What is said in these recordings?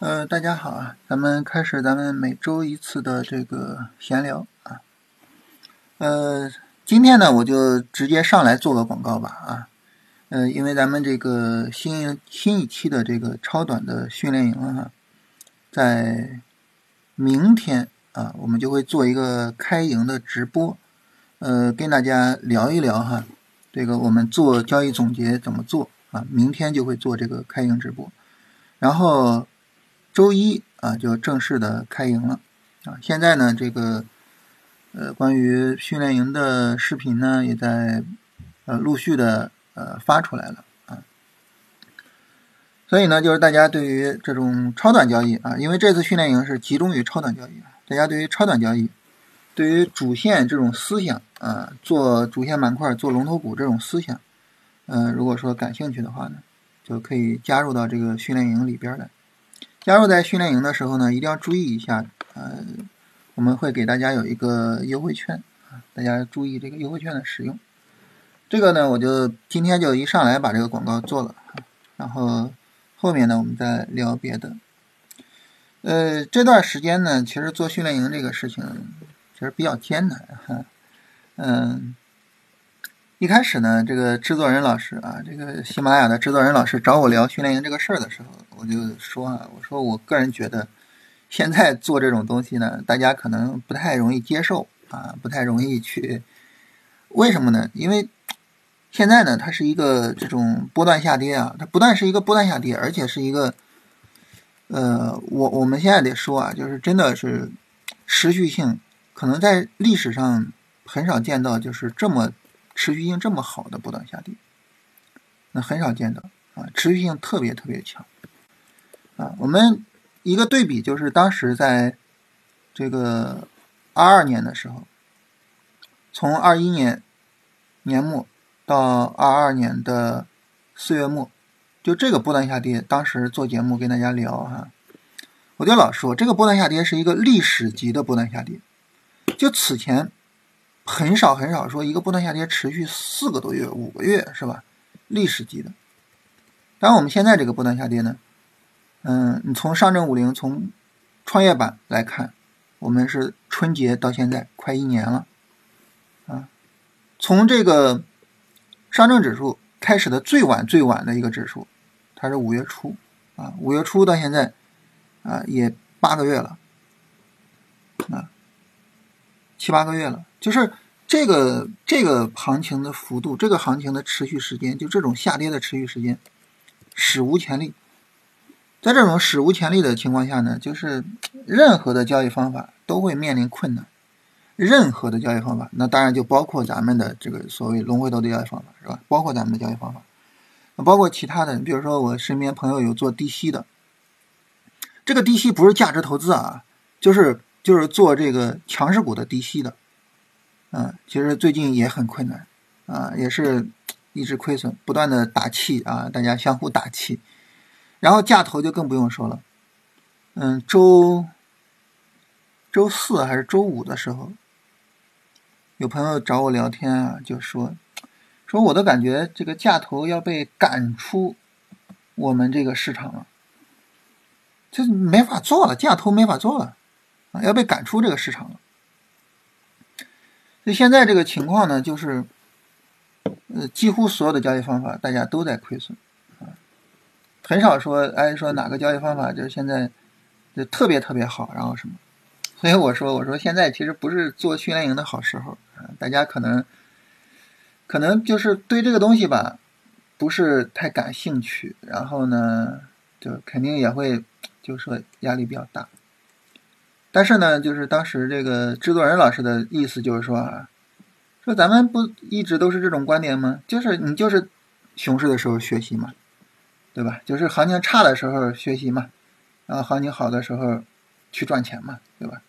呃，大家好啊，咱们开始咱们每周一次的这个闲聊啊。呃，今天呢，我就直接上来做个广告吧啊。呃，因为咱们这个新新一期的这个超短的训练营哈，在明天啊，我们就会做一个开营的直播，呃，跟大家聊一聊哈，这个我们做交易总结怎么做啊？明天就会做这个开营直播，然后。周一啊，就正式的开营了啊！现在呢，这个呃，关于训练营的视频呢，也在呃陆续的呃发出来了啊。所以呢，就是大家对于这种超短交易啊，因为这次训练营是集中于超短交易，大家对于超短交易，对于主线这种思想啊，做主线板块、做龙头股这种思想，嗯，如果说感兴趣的话呢，就可以加入到这个训练营里边来。加入在训练营的时候呢，一定要注意一下，呃，我们会给大家有一个优惠券啊，大家注意这个优惠券的使用。这个呢，我就今天就一上来把这个广告做了，然后后面呢，我们再聊别的。呃，这段时间呢，其实做训练营这个事情其实比较艰难哈，嗯。一开始呢，这个制作人老师啊，这个喜马拉雅的制作人老师找我聊训练营这个事儿的时候，我就说啊，我说我个人觉得，现在做这种东西呢，大家可能不太容易接受啊，不太容易去。为什么呢？因为现在呢，它是一个这种波段下跌啊，它不但是一个波段下跌，而且是一个，呃，我我们现在得说啊，就是真的是持续性，可能在历史上很少见到，就是这么。持续性这么好的波段下跌，那很少见到啊！持续性特别特别强啊！我们一个对比就是，当时在这个二二年的时候，从二一年年末到二二年的四月末，就这个波段下跌，当时做节目跟大家聊哈，我就老说这个波段下跌是一个历史级的波段下跌，就此前。很少很少说一个波段下跌持续四个多月、五个月是吧？历史级的。当然，我们现在这个波段下跌呢，嗯，你从上证五零、从创业板来看，我们是春节到现在快一年了啊。从这个上证指数开始的最晚最晚的一个指数，它是五月初啊，五月初到现在啊也八个月了啊，七八个月了。就是这个这个行情的幅度，这个行情的持续时间，就这种下跌的持续时间，史无前例。在这种史无前例的情况下呢，就是任何的交易方法都会面临困难。任何的交易方法，那当然就包括咱们的这个所谓龙回头的交易方法，是吧？包括咱们的交易方法，包括其他的，比如说我身边朋友有做低吸的，这个低吸不是价值投资啊，就是就是做这个强势股的低吸的。嗯，其实最近也很困难，啊，也是一直亏损，不断的打气啊，大家相互打气，然后价投就更不用说了，嗯，周周四还是周五的时候，有朋友找我聊天啊，就说说我的感觉，这个价投要被赶出我们这个市场了，就没法做了，价投没法做了，啊，要被赶出这个市场了。所以现在这个情况呢，就是，呃，几乎所有的交易方法大家都在亏损，很少说，哎，说哪个交易方法就是现在就特别特别好，然后什么，所以我说，我说现在其实不是做训练营的好时候，啊，大家可能，可能就是对这个东西吧，不是太感兴趣，然后呢，就肯定也会，就是说压力比较大。但是呢，就是当时这个制作人老师的意思就是说啊，说咱们不一直都是这种观点吗？就是你就是熊市的时候学习嘛，对吧？就是行情差的时候学习嘛，然后行情好的时候去赚钱嘛，对吧？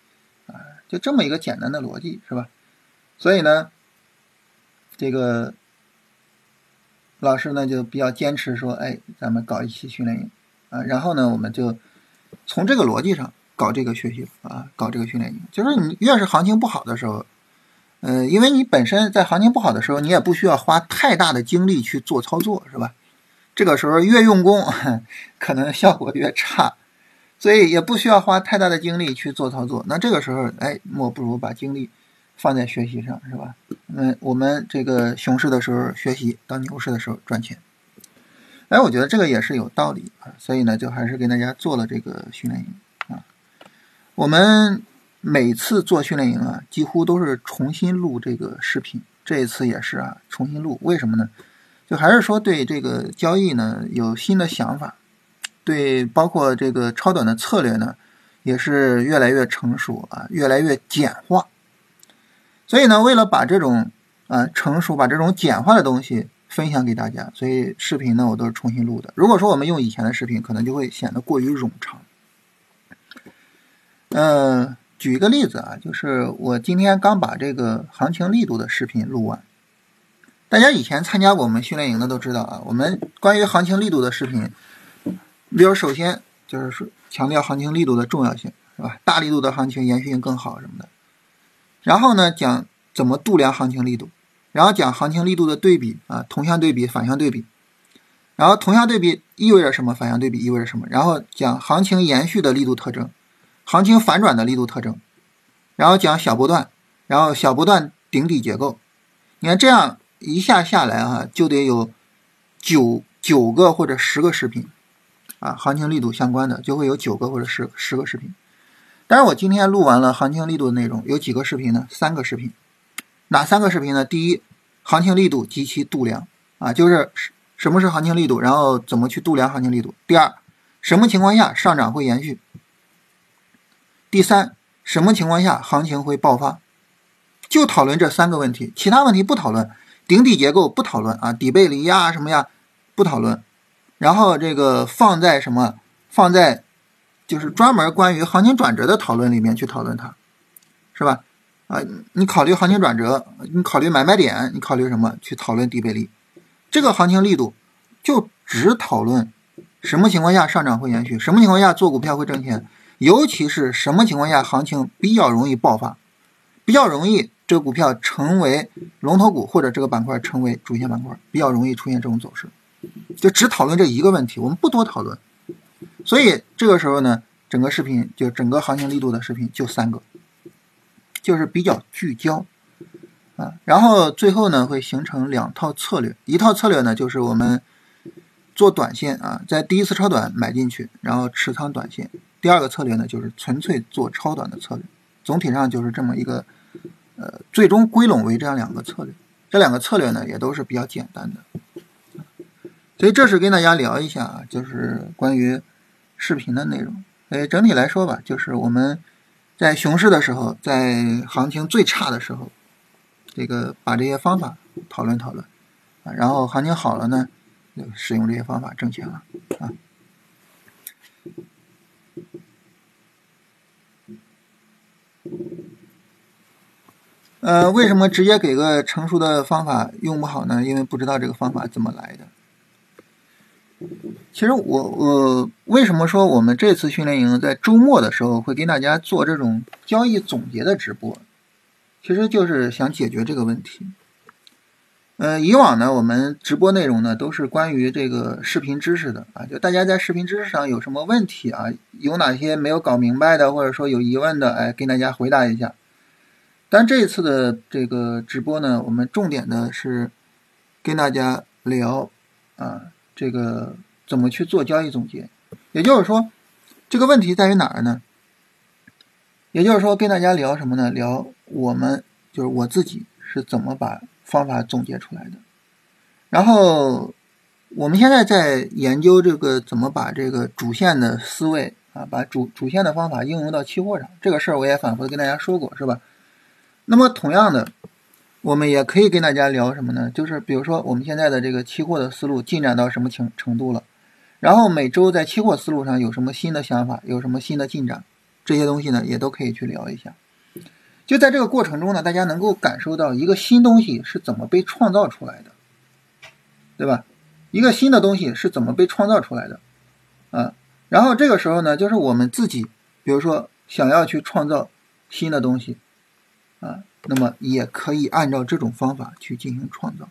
啊，就这么一个简单的逻辑是吧？所以呢，这个老师呢就比较坚持说，哎，咱们搞一期训练营啊，然后呢，我们就从这个逻辑上。搞这个学习啊，搞这个训练营，就是你越是行情不好的时候，呃，因为你本身在行情不好的时候，你也不需要花太大的精力去做操作，是吧？这个时候越用功，可能效果越差。所以也不需要花太大的精力去做操作。那这个时候，哎，莫不如把精力放在学习上，是吧？嗯，我们这个熊市的时候学习，到牛市的时候赚钱。哎，我觉得这个也是有道理啊。所以呢，就还是给大家做了这个训练营啊。我们每次做训练营啊，几乎都是重新录这个视频。这一次也是啊，重新录。为什么呢？就还是说对这个交易呢有新的想法。对，包括这个超短的策略呢，也是越来越成熟啊，越来越简化。所以呢，为了把这种啊成熟、把这种简化的东西分享给大家，所以视频呢我都是重新录的。如果说我们用以前的视频，可能就会显得过于冗长。嗯，举一个例子啊，就是我今天刚把这个行情力度的视频录完。大家以前参加过我们训练营的都知道啊，我们关于行情力度的视频。比如，首先就是说强调行情力度的重要性，是吧？大力度的行情延续性更好什么的。然后呢，讲怎么度量行情力度，然后讲行情力度的对比啊，同向对比、反向对比。然后同向对比意味着什么？反向对比意味着什么？然后讲行情延续的力度特征，行情反转的力度特征。然后讲小波段，然后小波段顶底结构。你看这样一下下来啊，就得有九九个或者十个视频。啊，行情力度相关的就会有九个或者十十个视频。但是我今天录完了行情力度的内容，有几个视频呢？三个视频。哪三个视频呢？第一，行情力度及其度量啊，就是什么是行情力度，然后怎么去度量行情力度。第二，什么情况下上涨会延续？第三，什么情况下行情会爆发？就讨论这三个问题，其他问题不讨论。顶底结构不讨论啊，底背离呀什么呀不讨论。然后这个放在什么？放在就是专门关于行情转折的讨论里面去讨论它，是吧？啊，你考虑行情转折，你考虑买卖点，你考虑什么？去讨论底背离，这个行情力度就只讨论什么情况下上涨会延续，什么情况下做股票会挣钱，尤其是什么情况下行情比较容易爆发，比较容易这个股票成为龙头股或者这个板块成为主线板块，比较容易出现这种走势。就只讨论这一个问题，我们不多讨论。所以这个时候呢，整个视频就整个行情力度的视频就三个，就是比较聚焦啊。然后最后呢，会形成两套策略，一套策略呢就是我们做短线啊，在第一次超短买进去，然后持仓短线。第二个策略呢就是纯粹做超短的策略。总体上就是这么一个，呃，最终归拢为这样两个策略。这两个策略呢也都是比较简单的。所以这是跟大家聊一下啊，就是关于视频的内容。所以整体来说吧，就是我们在熊市的时候，在行情最差的时候，这个把这些方法讨论讨论啊，然后行情好了呢，就使用这些方法挣钱了啊。呃，为什么直接给个成熟的方法用不好呢？因为不知道这个方法怎么来的。其实我我为什么说我们这次训练营在周末的时候会给大家做这种交易总结的直播，其实就是想解决这个问题。呃，以往呢，我们直播内容呢都是关于这个视频知识的啊，就大家在视频知识上有什么问题啊，有哪些没有搞明白的，或者说有疑问的，哎，跟大家回答一下。但这一次的这个直播呢，我们重点的是跟大家聊啊。这个怎么去做交易总结？也就是说，这个问题在于哪儿呢？也就是说，跟大家聊什么呢？聊我们就是我自己是怎么把方法总结出来的。然后我们现在在研究这个怎么把这个主线的思维啊，把主主线的方法应用到期货上。这个事儿我也反复跟大家说过，是吧？那么同样的。我们也可以跟大家聊什么呢？就是比如说我们现在的这个期货的思路进展到什么程程度了，然后每周在期货思路上有什么新的想法，有什么新的进展，这些东西呢也都可以去聊一下。就在这个过程中呢，大家能够感受到一个新东西是怎么被创造出来的，对吧？一个新的东西是怎么被创造出来的啊？然后这个时候呢，就是我们自己，比如说想要去创造新的东西啊。那么也可以按照这种方法去进行创造，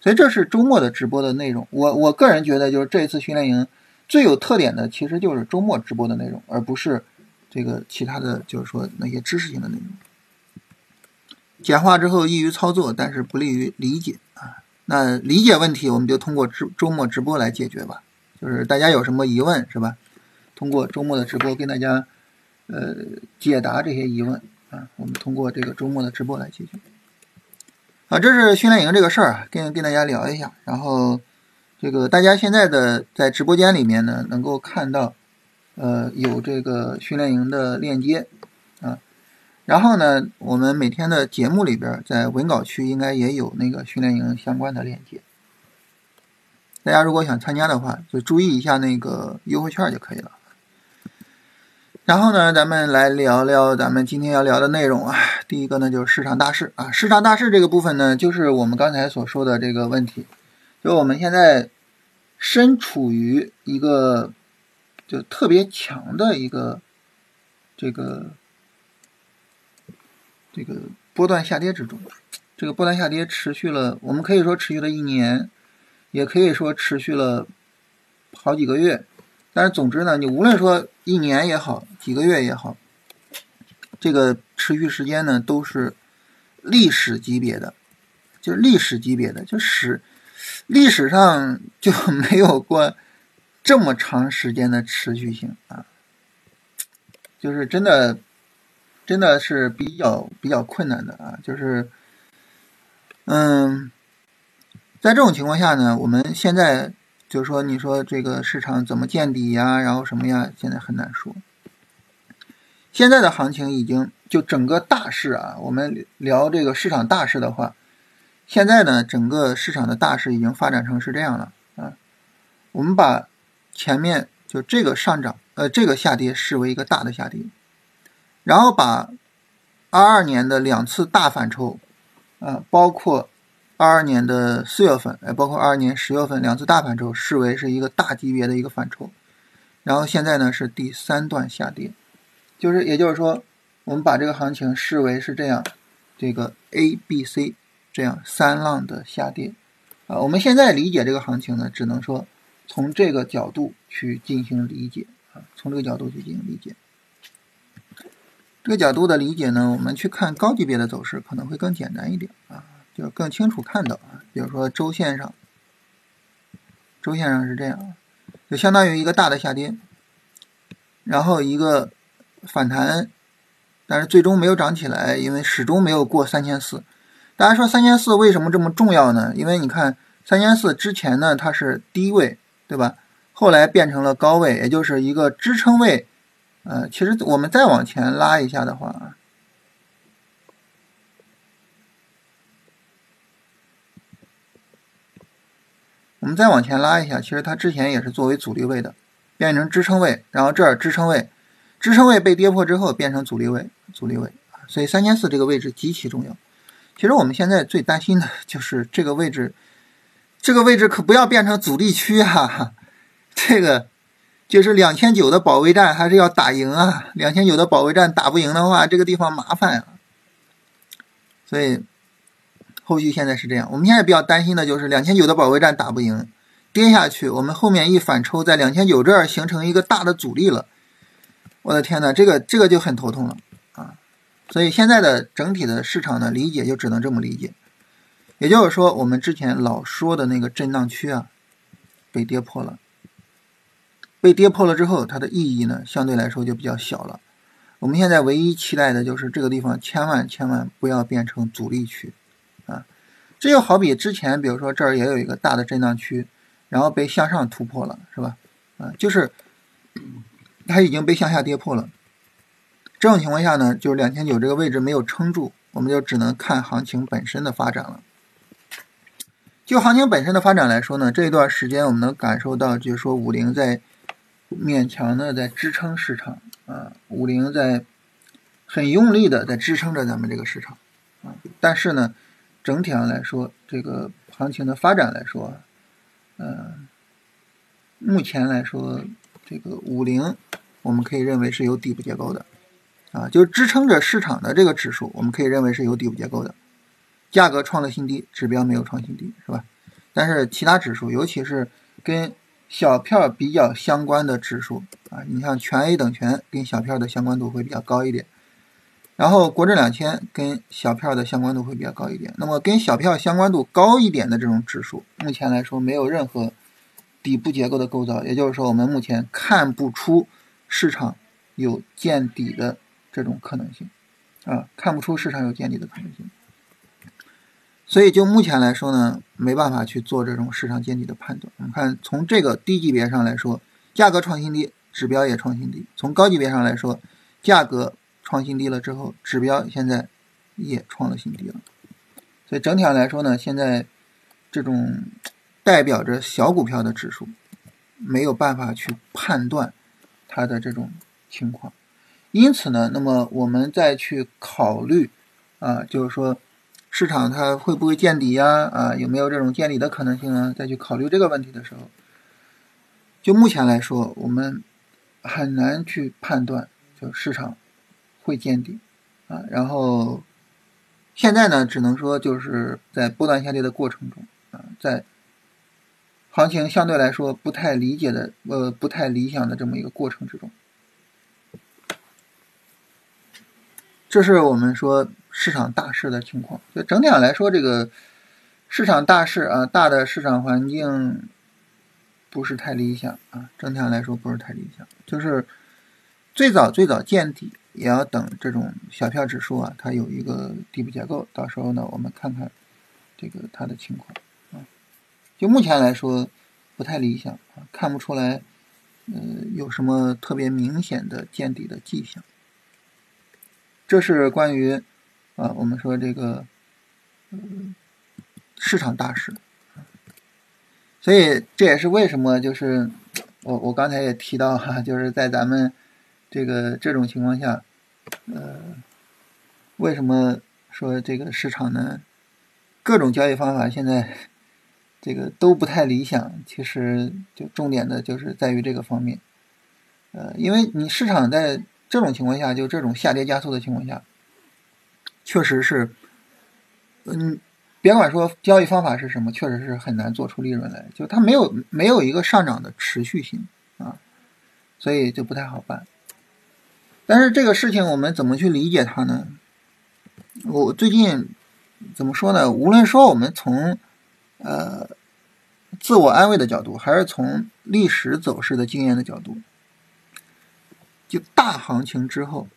所以这是周末的直播的内容。我我个人觉得，就是这一次训练营最有特点的其实就是周末直播的内容，而不是这个其他的就是说那些知识性的内容。简化之后易于操作，但是不利于理解啊。那理解问题，我们就通过直周末直播来解决吧。就是大家有什么疑问是吧？通过周末的直播跟大家呃解答这些疑问啊。我们通过这个周末的直播来解决。啊，这是训练营这个事儿，跟跟大家聊一下。然后这个大家现在的在直播间里面呢，能够看到呃有这个训练营的链接啊。然后呢，我们每天的节目里边，在文稿区应该也有那个训练营相关的链接。大家如果想参加的话，就注意一下那个优惠券就可以了。然后呢，咱们来聊聊咱们今天要聊的内容啊。第一个呢，就是市场大势啊。市场大势这个部分呢，就是我们刚才所说的这个问题，就我们现在身处于一个就特别强的一个这个。这个波段下跌之中，这个波段下跌持续了，我们可以说持续了一年，也可以说持续了好几个月。但是总之呢，你无论说一年也好，几个月也好，这个持续时间呢都是历史级别的，就是历史级别的，就史历史上 就没有过这么长时间的持续性啊，就是真的。真的是比较比较困难的啊，就是，嗯，在这种情况下呢，我们现在就是说，你说这个市场怎么见底呀，然后什么呀，现在很难说。现在的行情已经就整个大势啊，我们聊这个市场大势的话，现在呢，整个市场的大势已经发展成是这样了啊。我们把前面就这个上涨呃这个下跌视为一个大的下跌。然后把二二年的两次大反抽，啊，包括二二年的四月份，哎，包括二二年十月份两次大反抽，视为是一个大级别的一个反抽。然后现在呢是第三段下跌，就是也就是说，我们把这个行情视为是这样，这个 A、B、C 这样三浪的下跌，啊，我们现在理解这个行情呢，只能说从这个角度去进行理解，啊，从这个角度去进行理解。这个角度的理解呢，我们去看高级别的走势可能会更简单一点啊，就更清楚看到啊。比如说周线上，周线上是这样，就相当于一个大的下跌，然后一个反弹，但是最终没有涨起来，因为始终没有过三千四。大家说三千四为什么这么重要呢？因为你看三千四之前呢它是低位，对吧？后来变成了高位，也就是一个支撑位。呃，其实我们再往前拉一下的话，我们再往前拉一下，其实它之前也是作为阻力位的，变成支撑位，然后这儿支撑位，支撑位被跌破之后变成阻力位，阻力位所以三千四这个位置极其重要。其实我们现在最担心的就是这个位置，这个位置可不要变成阻力区哈，这个。就是两千九的保卫战还是要打赢啊！两千九的保卫战打不赢的话，这个地方麻烦啊。所以后续现在是这样，我们现在比较担心的就是两千九的保卫战打不赢，跌下去，我们后面一反抽，在两千九这儿形成一个大的阻力了。我的天呐，这个这个就很头痛了啊！所以现在的整体的市场的理解就只能这么理解，也就是说，我们之前老说的那个震荡区啊，被跌破了。被跌破了之后，它的意义呢，相对来说就比较小了。我们现在唯一期待的就是这个地方千万千万不要变成阻力区啊！这就好比之前，比如说这儿也有一个大的震荡区，然后被向上突破了，是吧？啊，就是它已经被向下跌破了。这种情况下呢，就是两千九这个位置没有撑住，我们就只能看行情本身的发展了。就行情本身的发展来说呢，这一段时间我们能感受到，就是说五零在。勉强的在支撑市场啊，五零在很用力的在支撑着咱们这个市场啊，但是呢，整体上来说，这个行情的发展来说，嗯，目前来说，这个五零我们可以认为是有底部结构的啊，就支撑着市场的这个指数，我们可以认为是有底部结构的，价格创了新低，指标没有创新低，是吧？但是其他指数，尤其是跟小票比较相关的指数啊，你像全 A 等权跟小票的相关度会比较高一点，然后国证两千跟小票的相关度会比较高一点。那么跟小票相关度高一点的这种指数，目前来说没有任何底部结构的构造，也就是说我们目前看不出市场有见底的这种可能性啊，看不出市场有见底的可能性。所以就目前来说呢，没办法去做这种市场见底的判断。我们看从这个低级别上来说，价格创新低，指标也创新低；从高级别上来说，价格创新低了之后，指标现在也创了新低了。所以整体上来说呢，现在这种代表着小股票的指数没有办法去判断它的这种情况。因此呢，那么我们再去考虑啊，就是说。市场它会不会见底呀？啊，有没有这种见底的可能性啊？再去考虑这个问题的时候，就目前来说，我们很难去判断，就市场会见底啊。然后现在呢，只能说就是在波段下跌的过程中啊，在行情相对来说不太理解的呃不太理想的这么一个过程之中，这是我们说。市场大势的情况，就整体上来说，这个市场大势啊，大的市场环境不是太理想啊。整体上来说不是太理想，就是最早最早见底，也要等这种小票指数啊，它有一个底部结构，到时候呢，我们看看这个它的情况啊。就目前来说不太理想啊，看不出来，呃，有什么特别明显的见底的迹象。这是关于。啊，我们说这个，市场大势，所以这也是为什么，就是我我刚才也提到哈，就是在咱们这个这种情况下，呃，为什么说这个市场呢？各种交易方法现在这个都不太理想，其实就重点的就是在于这个方面，呃，因为你市场在这种情况下，就这种下跌加速的情况下。确实是，嗯，别管说交易方法是什么，确实是很难做出利润来，就它没有没有一个上涨的持续性啊，所以就不太好办。但是这个事情我们怎么去理解它呢？我最近怎么说呢？无论说我们从呃自我安慰的角度，还是从历史走势的经验的角度，就大行情之后。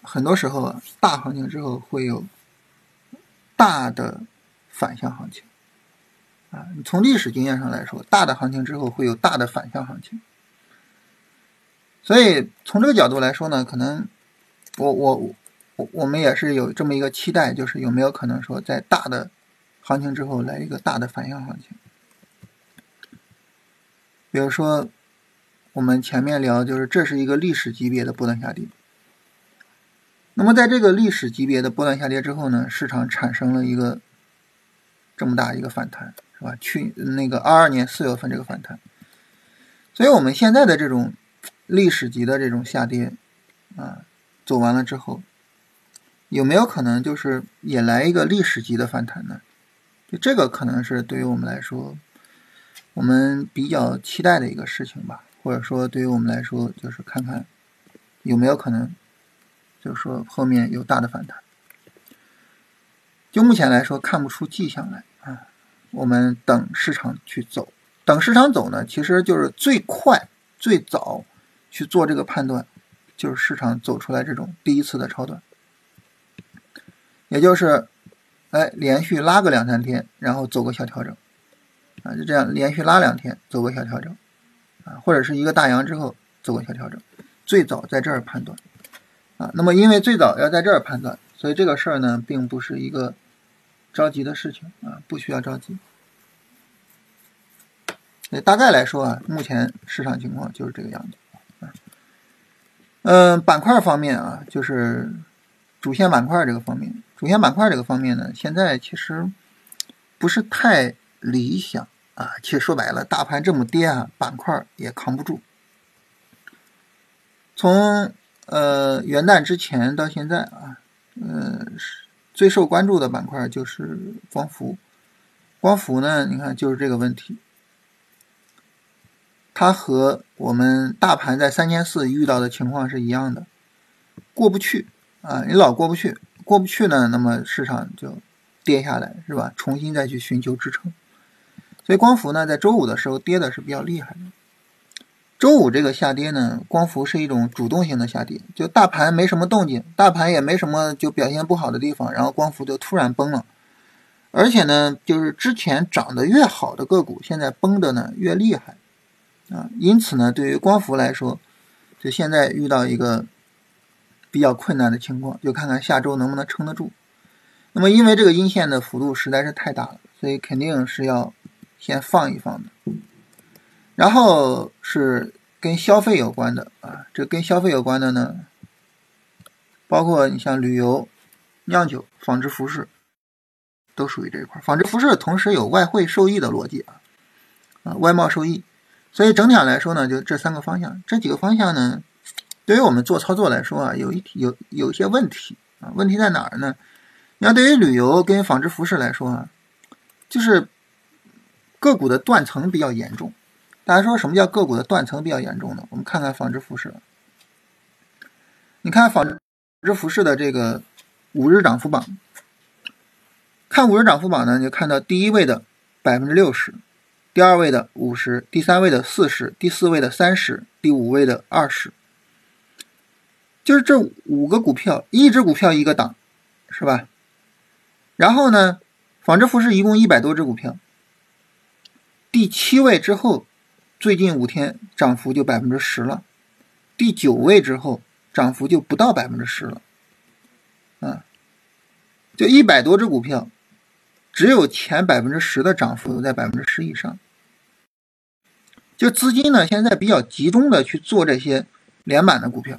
很多时候啊，大行情之后会有大的反向行情啊。你从历史经验上来说，大的行情之后会有大的反向行情。所以从这个角度来说呢，可能我我我我们也是有这么一个期待，就是有没有可能说在大的行情之后来一个大的反向行情？比如说我们前面聊，就是这是一个历史级别的波段下跌。那么，在这个历史级别的波段下跌之后呢，市场产生了一个这么大一个反弹，是吧？去那个二二年四月份这个反弹，所以我们现在的这种历史级的这种下跌啊，走完了之后，有没有可能就是也来一个历史级的反弹呢？就这个可能是对于我们来说，我们比较期待的一个事情吧，或者说对于我们来说，就是看看有没有可能。就是说后面有大的反弹，就目前来说看不出迹象来啊。我们等市场去走，等市场走呢，其实就是最快最早去做这个判断，就是市场走出来这种第一次的超短，也就是哎连续拉个两三天，然后走个小调整啊，就这样连续拉两天走个小调整啊，或者是一个大阳之后走个小调整，最早在这儿判断。啊，那么因为最早要在这儿判断，所以这个事儿呢，并不是一个着急的事情啊，不需要着急。大概来说啊，目前市场情况就是这个样子。嗯，板块方面啊，就是主线板块这个方面，主线板块这个方面呢，现在其实不是太理想啊。其实说白了，大盘这么跌啊，板块也扛不住。从呃，元旦之前到现在啊，呃，最受关注的板块就是光伏。光伏呢，你看就是这个问题。它和我们大盘在三千四遇到的情况是一样的，过不去啊，你老过不去，过不去呢，那么市场就跌下来，是吧？重新再去寻求支撑。所以光伏呢，在周五的时候跌的是比较厉害的。周五这个下跌呢，光伏是一种主动性的下跌，就大盘没什么动静，大盘也没什么就表现不好的地方，然后光伏就突然崩了，而且呢，就是之前涨得越好的个股，现在崩的呢越厉害，啊，因此呢，对于光伏来说，就现在遇到一个比较困难的情况，就看看下周能不能撑得住。那么因为这个阴线的幅度实在是太大了，所以肯定是要先放一放的。然后是跟消费有关的啊，这跟消费有关的呢，包括你像旅游、酿酒、纺织服饰，都属于这一块。纺织服饰同时有外汇受益的逻辑啊，啊，外贸受益。所以整体上来说呢，就这三个方向，这几个方向呢，对于我们做操作来说啊，有一有有一些问题啊。问题在哪儿呢？你要对于旅游跟纺织服饰来说啊，就是个股的断层比较严重。大家说什么叫个股的断层比较严重呢？我们看看纺织服饰。你看纺织服饰的这个五日涨幅榜，看五日涨幅榜呢，就看到第一位的百分之六十，第二位的五十，第三位的四十，第四位的三十，第五位的二十，就是这五个股票，一只股票一个档，是吧？然后呢，纺织服饰一共一百多只股票，第七位之后。最近五天涨幅就百分之十了，第九位之后涨幅就不到百分之十了，啊，就一百多只股票，只有前百分之十的涨幅在百分之十以上，就资金呢现在比较集中的去做这些连板的股票，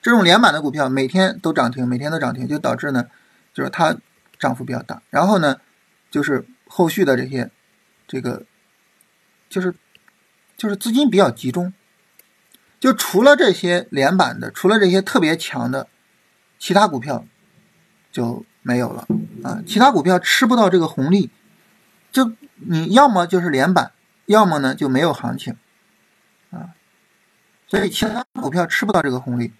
这种连板的股票每天都涨停，每天都涨停，就导致呢就是它涨幅比较大，然后呢就是后续的这些这个。就是，就是资金比较集中，就除了这些连板的，除了这些特别强的，其他股票就没有了啊。其他股票吃不到这个红利，就你要么就是连板，要么呢就没有行情啊。所以其他股票吃不到这个红利。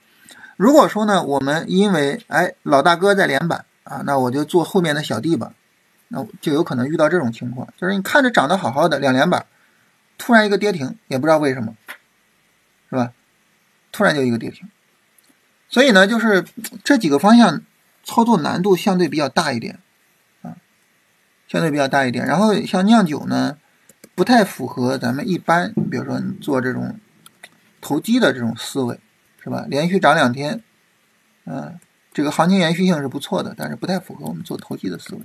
如果说呢，我们因为哎老大哥在连板啊，那我就做后面的小弟吧，那就有可能遇到这种情况，就是你看着涨得好好的两连板。突然一个跌停，也不知道为什么，是吧？突然就一个跌停，所以呢，就是这几个方向操作难度相对比较大一点，啊，相对比较大一点。然后像酿酒呢，不太符合咱们一般，比如说你做这种投机的这种思维，是吧？连续涨两天，嗯，这个行情延续性是不错的，但是不太符合我们做投机的思维。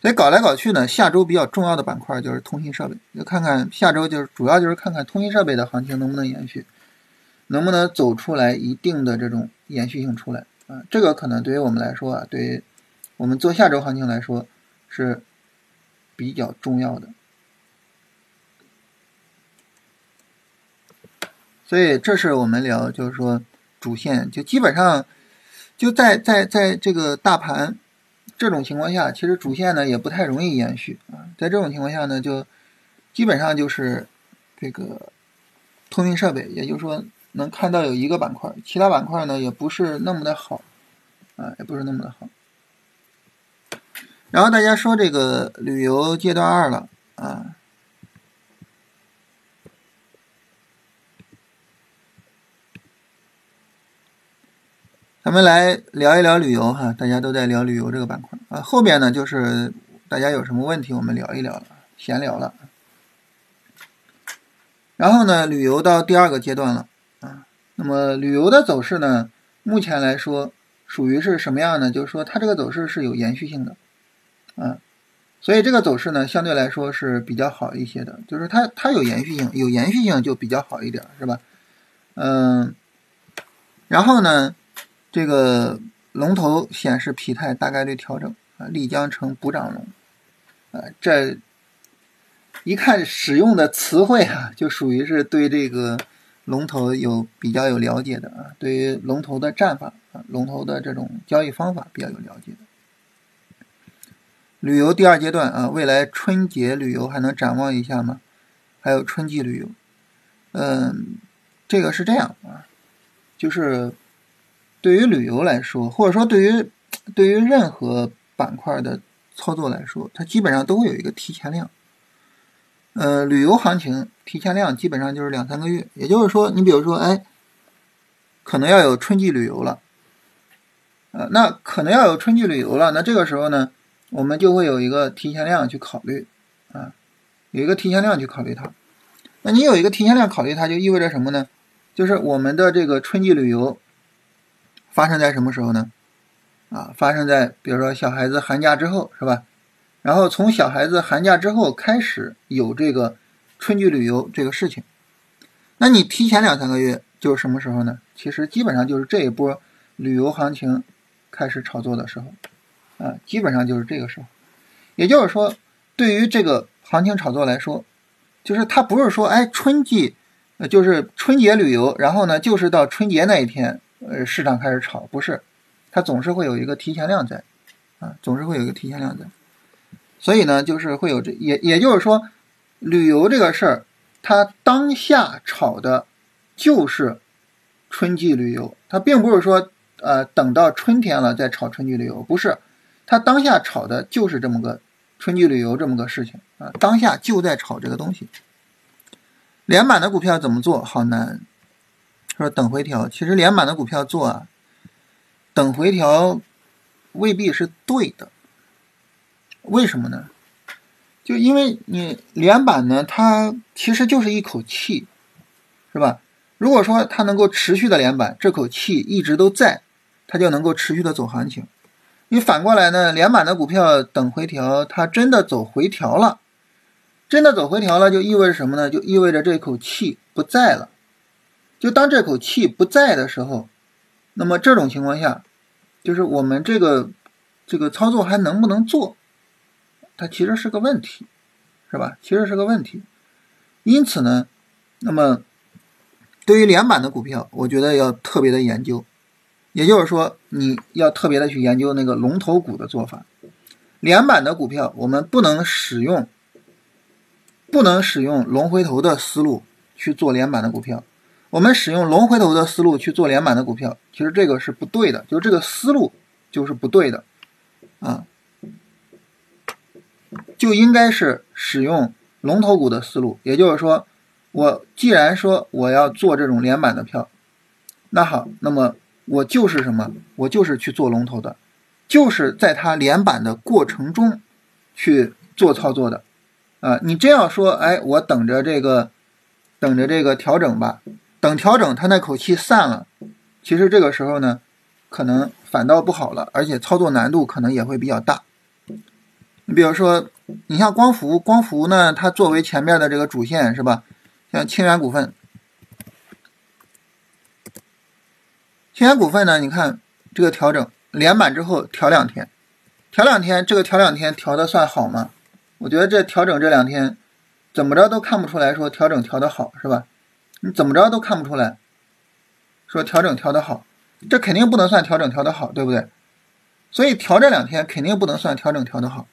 所以搞来搞去呢，下周比较重要的板块就是通信设备，就看看下周就是主要就是看看通信设备的行情能不能延续，能不能走出来一定的这种延续性出来啊？这个可能对于我们来说啊，对于我们做下周行情来说是比较重要的。所以这是我们聊，就是说主线就基本上就在在在这个大盘。这种情况下，其实主线呢也不太容易延续啊。在这种情况下呢，就基本上就是这个通讯设备，也就是说能看到有一个板块，其他板块呢也不是那么的好啊，也不是那么的好。然后大家说这个旅游阶段二了啊。咱们来聊一聊旅游哈，大家都在聊旅游这个板块啊。后边呢，就是大家有什么问题，我们聊一聊了，闲聊了。然后呢，旅游到第二个阶段了啊。那么旅游的走势呢，目前来说属于是什么样呢？就是说它这个走势是有延续性的啊，所以这个走势呢，相对来说是比较好一些的，就是它它有延续性，有延续性就比较好一点，是吧？嗯，然后呢？这个龙头显示疲态，大概率调整啊，丽江成补涨龙啊，这一看使用的词汇啊，就属于是对这个龙头有比较有了解的啊，对于龙头的战法啊，龙头的这种交易方法比较有了解的。旅游第二阶段啊，未来春节旅游还能展望一下吗？还有春季旅游。嗯，这个是这样啊，就是对于旅游来说，或者说对于对于任何板块的操作来说，它基本上都会有一个提前量。呃，旅游行情提前量基本上就是两三个月，也就是说，你比如说，哎，可能要有春季旅游了，呃，那可能要有春季旅游了，那这个时候呢，我们就会有一个提前量去考虑，啊，有一个提前量去考虑它。那你有一个提前量考虑它，就意味着什么呢？就是我们的这个春季旅游发生在什么时候呢？啊，发生在比如说小孩子寒假之后，是吧？然后从小孩子寒假之后开始有这个春季旅游这个事情，那你提前两三个月就是什么时候呢？其实基本上就是这一波旅游行情开始炒作的时候，啊，基本上就是这个时候。也就是说，对于这个行情炒作来说，就是它不是说，哎，春季，呃，就是春节旅游，然后呢，就是到春节那一天，呃，市场开始炒，不是，它总是会有一个提前量在，啊，总是会有一个提前量在。所以呢，就是会有这也也就是说，旅游这个事儿，它当下炒的，就是春季旅游，它并不是说呃等到春天了再炒春季旅游，不是，它当下炒的就是这么个春季旅游这么个事情啊，当下就在炒这个东西。连板的股票怎么做好难？说等回调，其实连板的股票做啊，等回调未必是对的。为什么呢？就因为你连板呢，它其实就是一口气，是吧？如果说它能够持续的连板，这口气一直都在，它就能够持续的走行情。你反过来呢，连板的股票等回调，它真的走回调了，真的走回调了，就意味着什么呢？就意味着这口气不在了。就当这口气不在的时候，那么这种情况下，就是我们这个这个操作还能不能做？它其实是个问题，是吧？其实是个问题。因此呢，那么对于连板的股票，我觉得要特别的研究。也就是说，你要特别的去研究那个龙头股的做法。连板的股票，我们不能使用不能使用龙回头的思路去做连板的股票。我们使用龙回头的思路去做连板的股票，其实这个是不对的，就是这个思路就是不对的啊。就应该是使用龙头股的思路，也就是说，我既然说我要做这种连板的票，那好，那么我就是什么？我就是去做龙头的，就是在它连板的过程中去做操作的，啊，你真要说，哎，我等着这个，等着这个调整吧，等调整它那口气散了，其实这个时候呢，可能反倒不好了，而且操作难度可能也会比较大。你比如说，你像光伏，光伏呢，它作为前面的这个主线是吧？像清源股份，清源股份呢，你看这个调整连板之后调两天，调两天，这个调两天调的算好吗？我觉得这调整这两天怎么着都看不出来说调整调的好是吧？你怎么着都看不出来，说调整调的好，这肯定不能算调整调的好，对不对？所以调这两天肯定不能算调整调的好。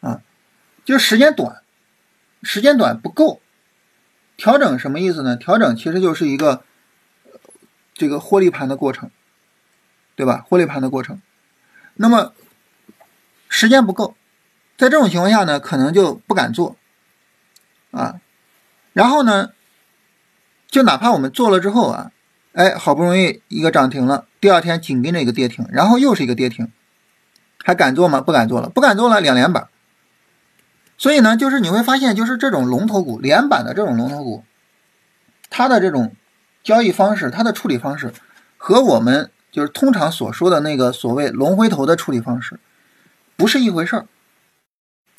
啊，就是时间短，时间短不够。调整什么意思呢？调整其实就是一个这个获利盘的过程，对吧？获利盘的过程。那么时间不够，在这种情况下呢，可能就不敢做啊。然后呢，就哪怕我们做了之后啊，哎，好不容易一个涨停了，第二天紧跟着一个跌停，然后又是一个跌停，还敢做吗？不敢做了，不敢做了，两连板。所以呢，就是你会发现，就是这种龙头股连板的这种龙头股，它的这种交易方式，它的处理方式，和我们就是通常所说的那个所谓龙回头的处理方式，不是一回事儿。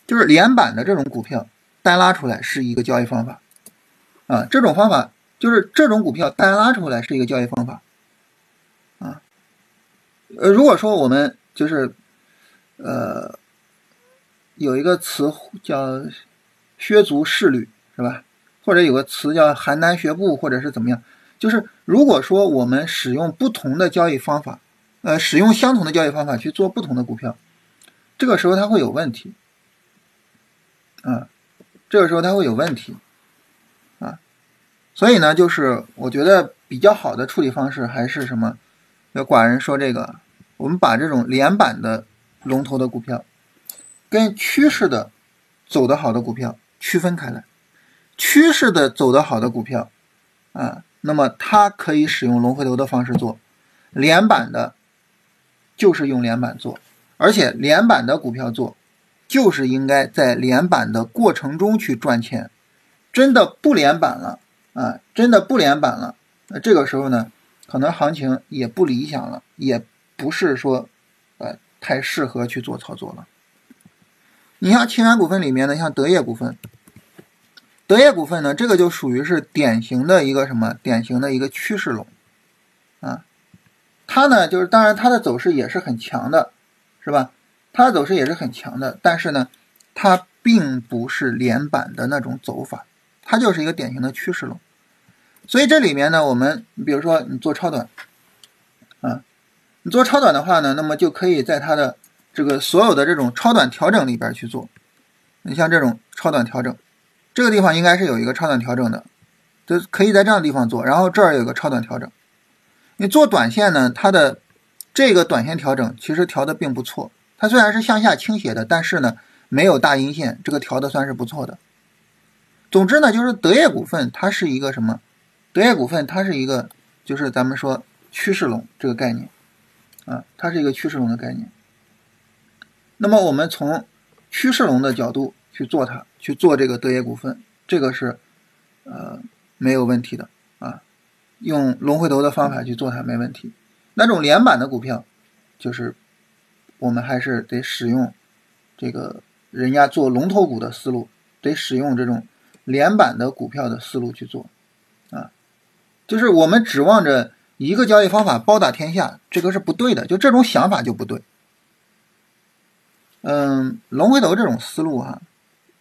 就是连板的这种股票单拉出来是一个交易方法，啊，这种方法就是这种股票单拉出来是一个交易方法，啊，呃，如果说我们就是，呃。有一个词叫“削足适履”，是吧？或者有个词叫“邯郸学步”，或者是怎么样？就是如果说我们使用不同的交易方法，呃，使用相同的交易方法去做不同的股票，这个时候它会有问题。啊，这个时候它会有问题。所以呢，就是我觉得比较好的处理方式还是什么？要寡人说这个，我们把这种连板的龙头的股票，跟趋势的走得好的股票区分开来。趋势的走得好的股票，啊，那么它可以使用龙回头的方式做，连板的，就是用连板做，而且连板的股票做，就是应该在连板的过程中去赚钱。真的不连板了，啊，真的不连板了，那这个时候呢，可能行情也不理想了，也不是说，呃，太适合去做操作了。你像清源股份里面的，像德业股份。德业股份呢，这个就属于是典型的一个什么？典型的一个趋势龙，啊，它呢就是当然它的走势也是很强的，是吧？它的走势也是很强的，但是呢，它并不是连板的那种走法，它就是一个典型的趋势龙。所以这里面呢，我们比如说你做超短，啊，你做超短的话呢，那么就可以在它的这个所有的这种超短调整里边去做。你像这种超短调整。这个地方应该是有一个超短调整的，就可以在这样的地方做。然后这儿有个超短调整。你做短线呢，它的这个短线调整其实调的并不错。它虽然是向下倾斜的，但是呢没有大阴线，这个调的算是不错的。总之呢，就是德业股份它是一个什么？德业股份它是一个就是咱们说趋势龙这个概念啊，它是一个趋势龙的概念。那么我们从趋势龙的角度。去做它，去做这个德业股份，这个是，呃，没有问题的啊。用龙回头的方法去做它没问题。那种连板的股票，就是我们还是得使用这个人家做龙头股的思路，得使用这种连板的股票的思路去做。就是我们指望着一个交易方法包打天下，这个是不对的，就这种想法就不对。嗯，龙回头这种思路哈。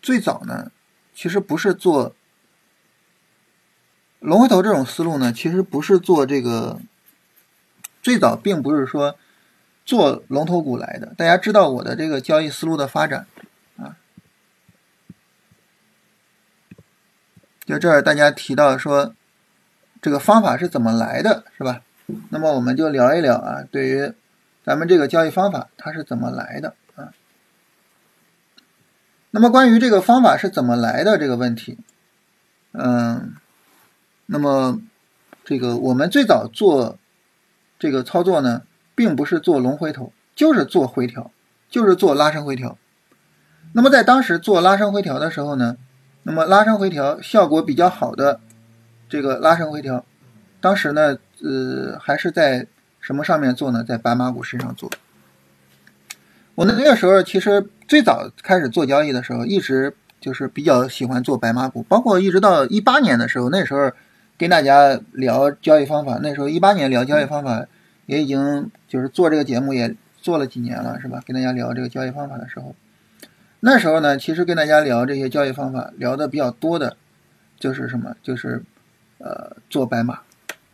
最早呢，其实不是做龙回头这种思路呢，其实不是做这个。最早并不是说做龙头股来的。大家知道我的这个交易思路的发展啊，就这儿大家提到说这个方法是怎么来的，是吧？那么我们就聊一聊啊，对于咱们这个交易方法它是怎么来的啊。那么关于这个方法是怎么来的这个问题，嗯，那么这个我们最早做这个操作呢，并不是做龙回头，就是做回调，就是做拉升回调。那么在当时做拉升回调的时候呢，那么拉升回调效果比较好的这个拉升回调，当时呢，呃，还是在什么上面做呢？在白马股身上做。我那个时候其实最早开始做交易的时候，一直就是比较喜欢做白马股，包括一直到一八年的时候，那时候跟大家聊交易方法，那时候一八年聊交易方法也已经就是做这个节目也做了几年了，是吧？跟大家聊这个交易方法的时候，那时候呢，其实跟大家聊这些交易方法聊的比较多的，就是什么？就是呃做白马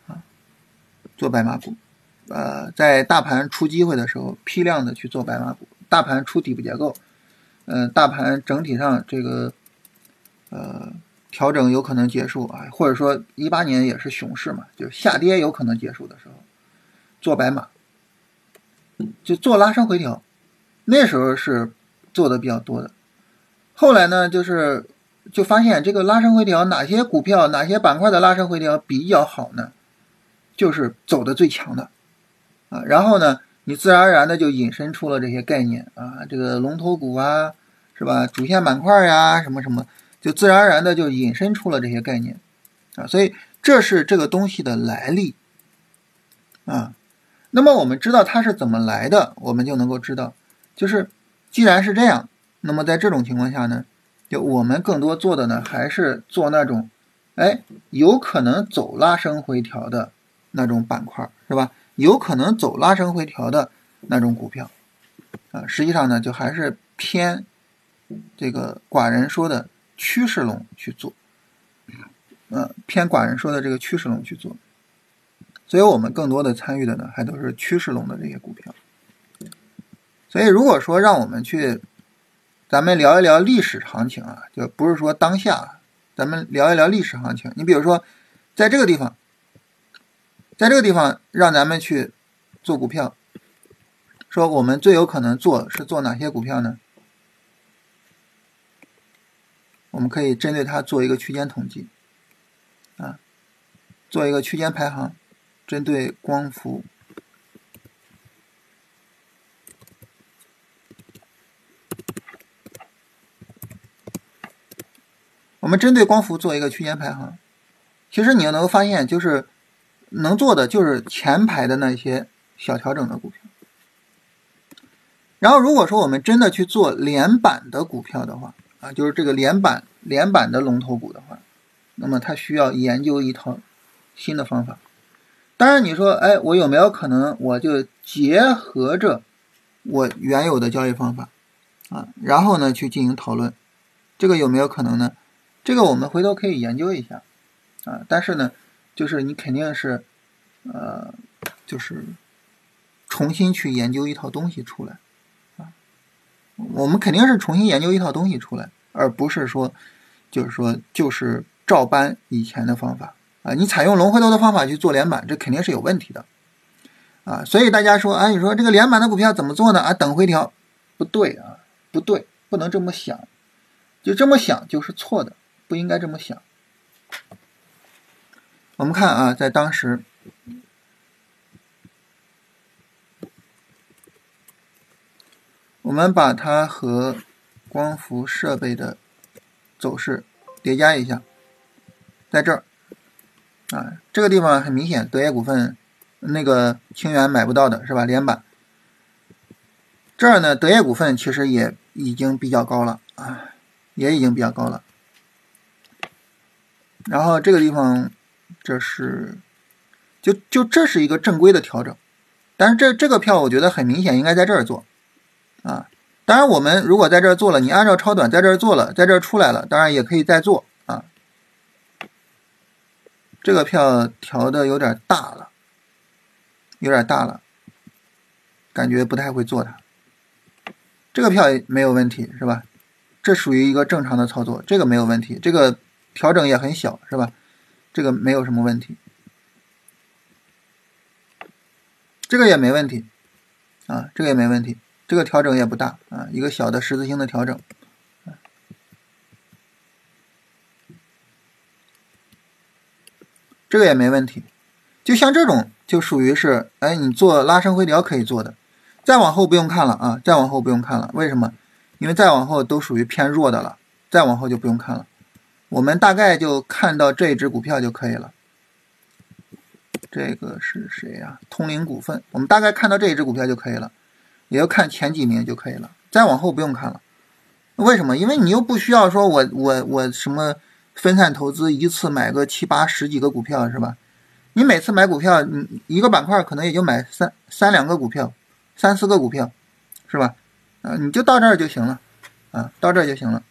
啊，做白马股，呃，在大盘出机会的时候，批量的去做白马股。大盘出底部结构，嗯，大盘整体上这个呃调整有可能结束啊，或者说一八年也是熊市嘛，就下跌有可能结束的时候，做白马，就做拉升回调，那时候是做的比较多的。后来呢，就是就发现这个拉升回调，哪些股票、哪些板块的拉升回调比较好呢？就是走的最强的啊，然后呢？你自然而然的就引申出了这些概念啊，这个龙头股啊，是吧？主线板块呀，什么什么，就自然而然的就引申出了这些概念啊，所以这是这个东西的来历啊。那么我们知道它是怎么来的，我们就能够知道，就是既然是这样，那么在这种情况下呢，我们更多做的呢，还是做那种，哎，有可能走拉升回调的那种板块，是吧？有可能走拉升回调的那种股票，啊，实际上呢，就还是偏这个寡人说的趋势龙去做，嗯，偏寡人说的这个趋势龙去做，所以我们更多的参与的呢，还都是趋势龙的这些股票。所以如果说让我们去咱们聊一聊历史行情啊，就不是说当下，咱们聊一聊历史行情。你比如说，在这个地方，在这个地方让咱们去做股票，说我们最有可能做是做哪些股票呢？我们可以针对它做一个区间统计，啊，做一个区间排行，针对光伏。我们针对光伏做一个区间排行，其实你要能够发现，就是能做的就是前排的那些小调整的股票。然后如果说我们真的去做连板的股票的话，啊，就是这个连板连板的龙头股的话，那么它需要研究一套新的方法。当然你说，哎，我有没有可能我就结合着我原有的交易方法啊，然后呢去进行讨论，这个有没有可能呢？这个我们回头可以研究一下，啊，但是呢，就是你肯定是，呃，就是重新去研究一套东西出来，啊，我们肯定是重新研究一套东西出来，而不是说，就是说就是照搬以前的方法，啊，你采用龙回头的方法去做连板，这肯定是有问题的，啊，所以大家说，啊，你说这个连板的股票怎么做呢？啊，等回调，不对啊，不对，不能这么想，就这么想就是错的。不应该这么想。我们看啊，在当时，我们把它和光伏设备的走势叠加一下，在这儿啊，这个地方很明显，德业股份那个清源买不到的是吧？连板这儿呢，德业股份其实也已经比较高了啊，也已经比较高了。然后这个地方，这是，就就这是一个正规的调整，但是这这个票我觉得很明显应该在这儿做，啊，当然我们如果在这儿做了，你按照超短在这儿做了，在这儿出来了，当然也可以再做啊。这个票调的有点大了，有点大了，感觉不太会做它。这个票没有问题是吧？这属于一个正常的操作，这个没有问题，这个。调整也很小，是吧？这个没有什么问题，这个也没问题，啊，这个也没问题，这个调整也不大，啊，一个小的十字星的调整，这个也没问题。就像这种，就属于是，哎，你做拉伸回调可以做的，再往后不用看了啊，再往后不用看了，为什么？因为再往后都属于偏弱的了，再往后就不用看了。我们大概就看到这只股票就可以了。这个是谁呀？通灵股份。我们大概看到这一只股票就可以了，也要看前几名就可以了。再往后不用看了。为什么？因为你又不需要说我我我什么分散投资，一次买个七八十几个股票是吧？你每次买股票，你一个板块可能也就买三三两个股票，三四个股票，是吧？啊，你就到这儿就行了，啊，到这儿就行了。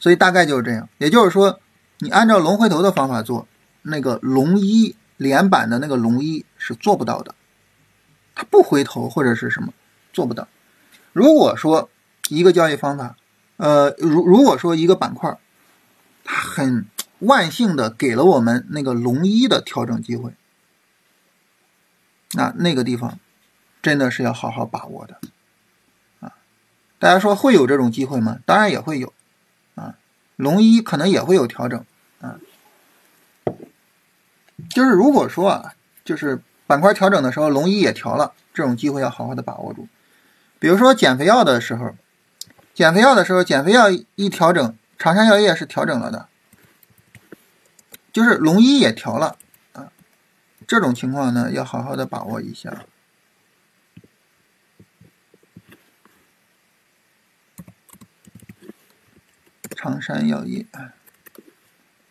所以大概就是这样，也就是说，你按照龙回头的方法做，那个龙一连板的那个龙一是做不到的，它不回头或者是什么做不到。如果说一个交易方法，呃，如如果说一个板块，它很万幸的给了我们那个龙一的调整机会，那那个地方真的是要好好把握的啊！大家说会有这种机会吗？当然也会有。龙一可能也会有调整，啊，就是如果说啊，就是板块调整的时候，龙一也调了，这种机会要好好的把握住。比如说减肥药的时候，减肥药的时候，减肥药一调整，长山药业是调整了的，就是龙一也调了，啊，这种情况呢，要好好的把握一下。长山药业，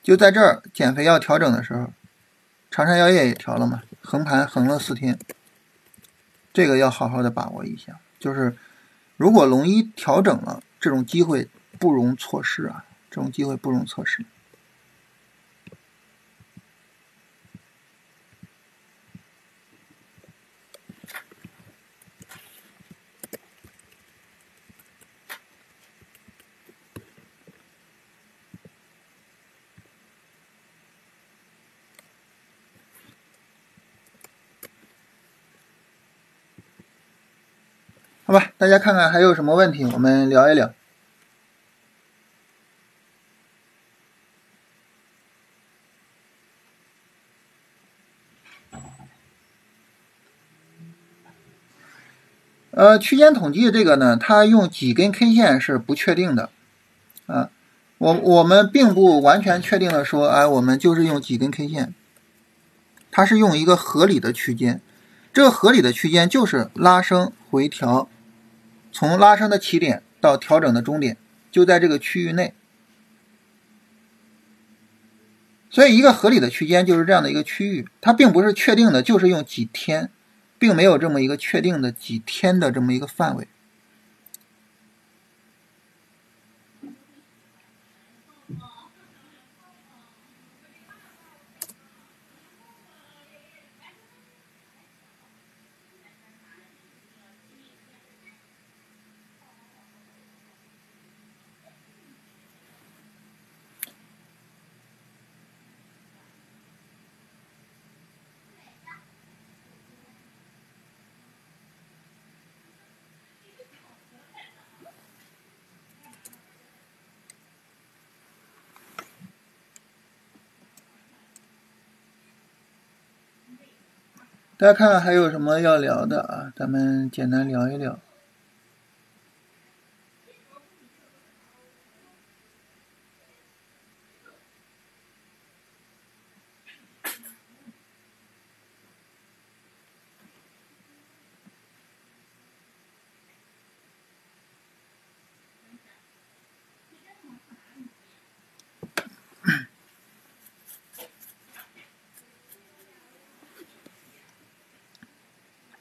就在这儿减肥药调整的时候，长山药业也调了嘛，横盘横了四天，这个要好好的把握一下。就是如果龙一调整了，这种机会不容错失啊，这种机会不容错失。好吧，大家看看还有什么问题，我们聊一聊。呃，区间统计这个呢，它用几根 K 线是不确定的，啊，我我们并不完全确定的说，哎，我们就是用几根 K 线，它是用一个合理的区间，这个合理的区间就是拉升回调，从拉升的起点到调整的终点就在这个区域内，所以一个合理的区间就是这样的一个区域，它并不是确定的，就是用几天。并没有这么一个确定的几天的这么一个范围。大家看看还有什么要聊的啊？咱们简单聊一聊。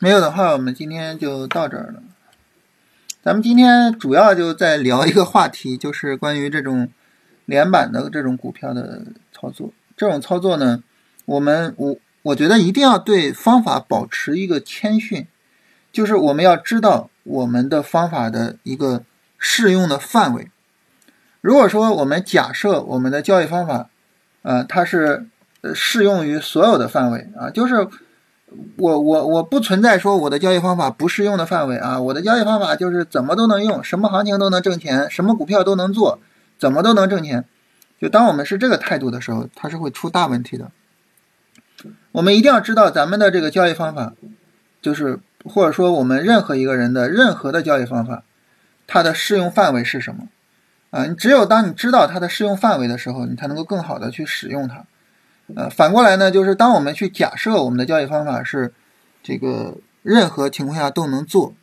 没有的话，我们今天就到这儿了。咱们今天主要就在聊一个话题，就是关于这种连板的这种股票的操作。这种操作呢，我们我我觉得一定要对方法保持一个谦逊，就是我们要知道我们的方法的一个适用的范围。如果说我们假设我们的交易方法，呃，它是适用于所有的范围啊，就是。我我我不存在说我的交易方法不适用的范围啊，我的交易方法就是怎么都能用，什么行情都能挣钱，什么股票都能做，怎么都能挣钱。就当我们是这个态度的时候，它是会出大问题的。我们一定要知道咱们的这个交易方法，就是或者说我们任何一个人的任何的交易方法，它的适用范围是什么啊？你只有当你知道它的适用范围的时候，你才能够更好的去使用它。呃，反过来呢，就是当我们去假设我们的交易方法是这个任何情况下都能做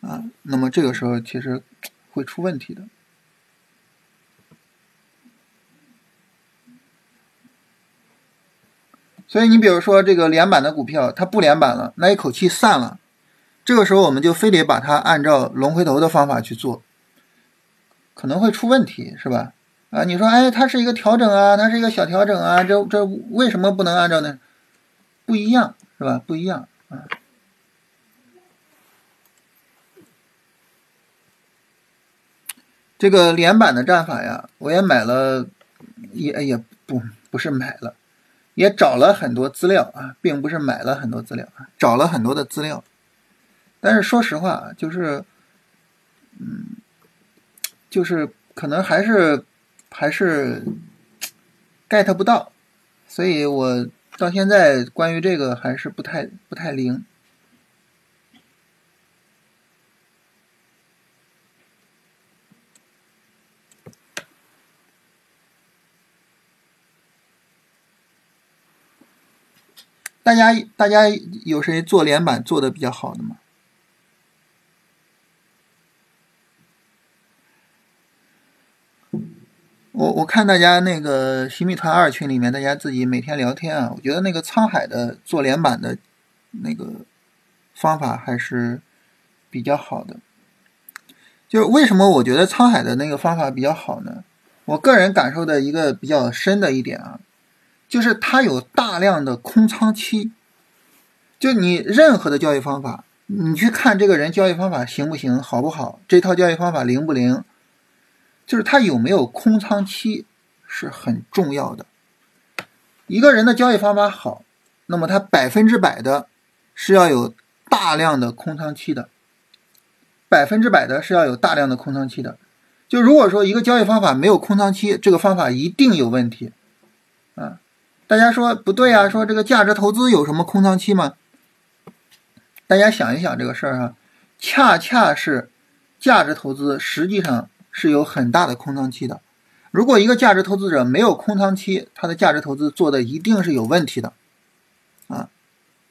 啊，那么这个时候其实会出问题的。所以你比如说这个连板的股票，它不连板了，那一口气散了，这个时候我们就非得把它按照龙回头的方法去做，可能会出问题，是吧？啊，你说，哎，它是一个调整啊，它是一个小调整啊，这这为什么不能按照呢？不一样，是吧？不一样啊。这个连板的战法呀，我也买了，也也不不是买了，也找了很多资料啊，并不是买了很多资料啊，找了很多的资料。但是说实话，就是，嗯，就是可能还是。还是 get 不到，所以我到现在关于这个还是不太不太灵。大家大家有谁做连板做的比较好的吗？我我看大家那个新米团二群里面，大家自己每天聊天啊，我觉得那个沧海的做连板的那个方法还是比较好的。就是为什么我觉得沧海的那个方法比较好呢？我个人感受的一个比较深的一点啊，就是它有大量的空仓期。就你任何的交易方法，你去看这个人交易方法行不行，好不好，这套交易方法灵不灵？就是他有没有空仓期是很重要的。一个人的交易方法好，那么他百分之百的是要有大量的空仓期的。百分之百的是要有大量的空仓期的。就如果说一个交易方法没有空仓期，这个方法一定有问题啊！大家说不对啊？说这个价值投资有什么空仓期吗？大家想一想这个事儿哈，恰恰是价值投资实际上是有很大的空仓期的。如果一个价值投资者没有空仓期，他的价值投资做的一定是有问题的啊！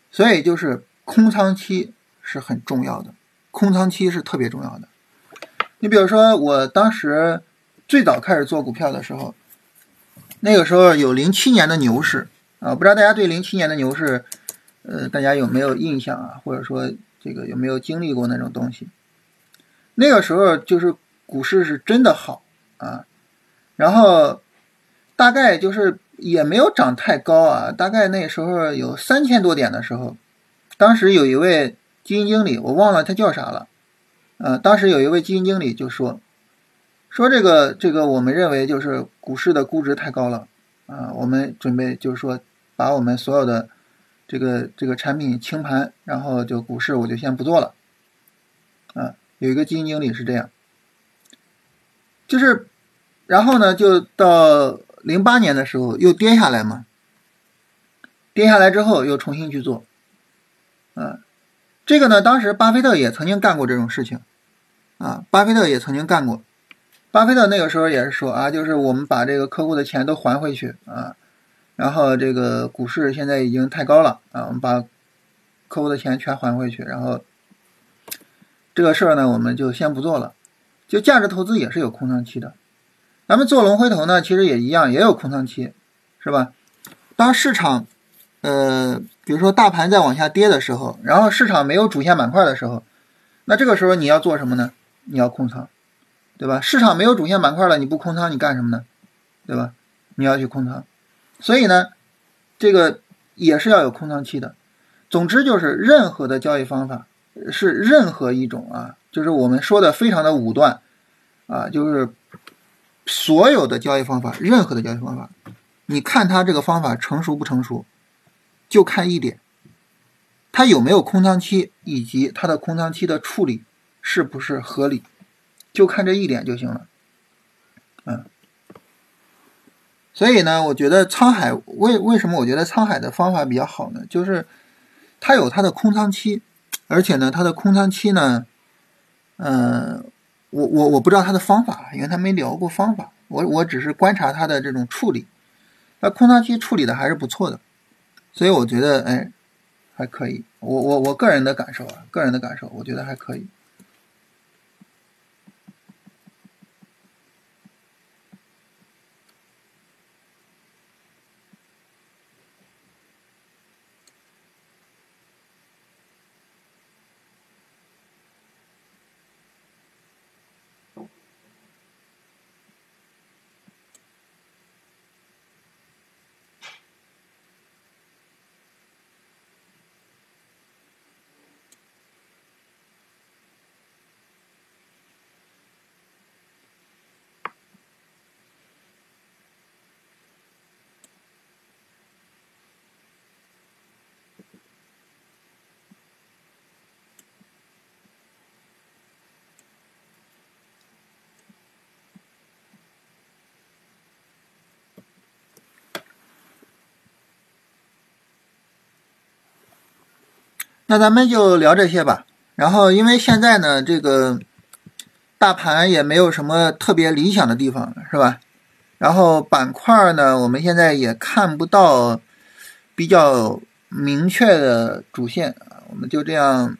所以就是空仓期是很重要的，空仓期是特别重要的。你比如说，我当时最早开始做股票的时候，那个时候有零七年的牛市啊，不知道大家对零七年的牛市，呃，大家有没有印象啊？或者说这个有没有经历过那种东西？那个时候就是股市是真的好啊，然后大概就是也没有涨太高啊，大概那时候有三千多点的时候，当时有一位基金经理，我忘了他叫啥了。呃，当时有一位基金经理就说，说这个这个，我们认为就是股市的估值太高了，啊，我们准备就是说把我们所有的这个这个产品清盘，然后就股市我就先不做了，啊，有一个基金经理是这样，就是，然后呢，就到零八年的时候又跌下来嘛，跌下来之后又重新去做，啊。这个呢，当时巴菲特也曾经干过这种事情，啊，巴菲特也曾经干过。巴菲特那个时候也是说啊，就是我们把这个客户的钱都还回去啊，然后这个股市现在已经太高了啊，我们把客户的钱全还回去，然后这个事儿呢，我们就先不做了。就价值投资也是有空仓期的，咱们做龙回头呢，其实也一样，也有空仓期，是吧？当市场。呃，比如说大盘在往下跌的时候，然后市场没有主线板块的时候，那这个时候你要做什么呢？你要空仓，对吧？市场没有主线板块了，你不空仓你干什么呢？对吧？你要去空仓，所以呢，这个也是要有空仓期的。总之就是任何的交易方法是任何一种啊，就是我们说的非常的武断啊，就是所有的交易方法，任何的交易方法，你看它这个方法成熟不成熟？就看一点，它有没有空仓期，以及它的空仓期的处理是不是合理，就看这一点就行了。嗯，所以呢，我觉得沧海为为什么我觉得沧海的方法比较好呢？就是它有它的空仓期，而且呢，它的空仓期呢，嗯，我我我不知道他的方法，因为他没聊过方法，我我只是观察他的这种处理，那空仓期处理的还是不错的。所以我觉得，哎，还可以。我我我个人的感受啊，个人的感受，我觉得还可以。那咱们就聊这些吧。然后，因为现在呢，这个大盘也没有什么特别理想的地方，是吧？然后板块呢，我们现在也看不到比较明确的主线。我们就这样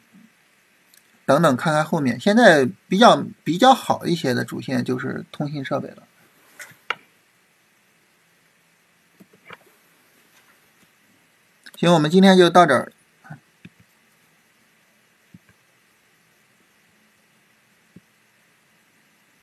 等等看看后面。现在比较比较好一些的主线就是通信设备了。行，我们今天就到这儿。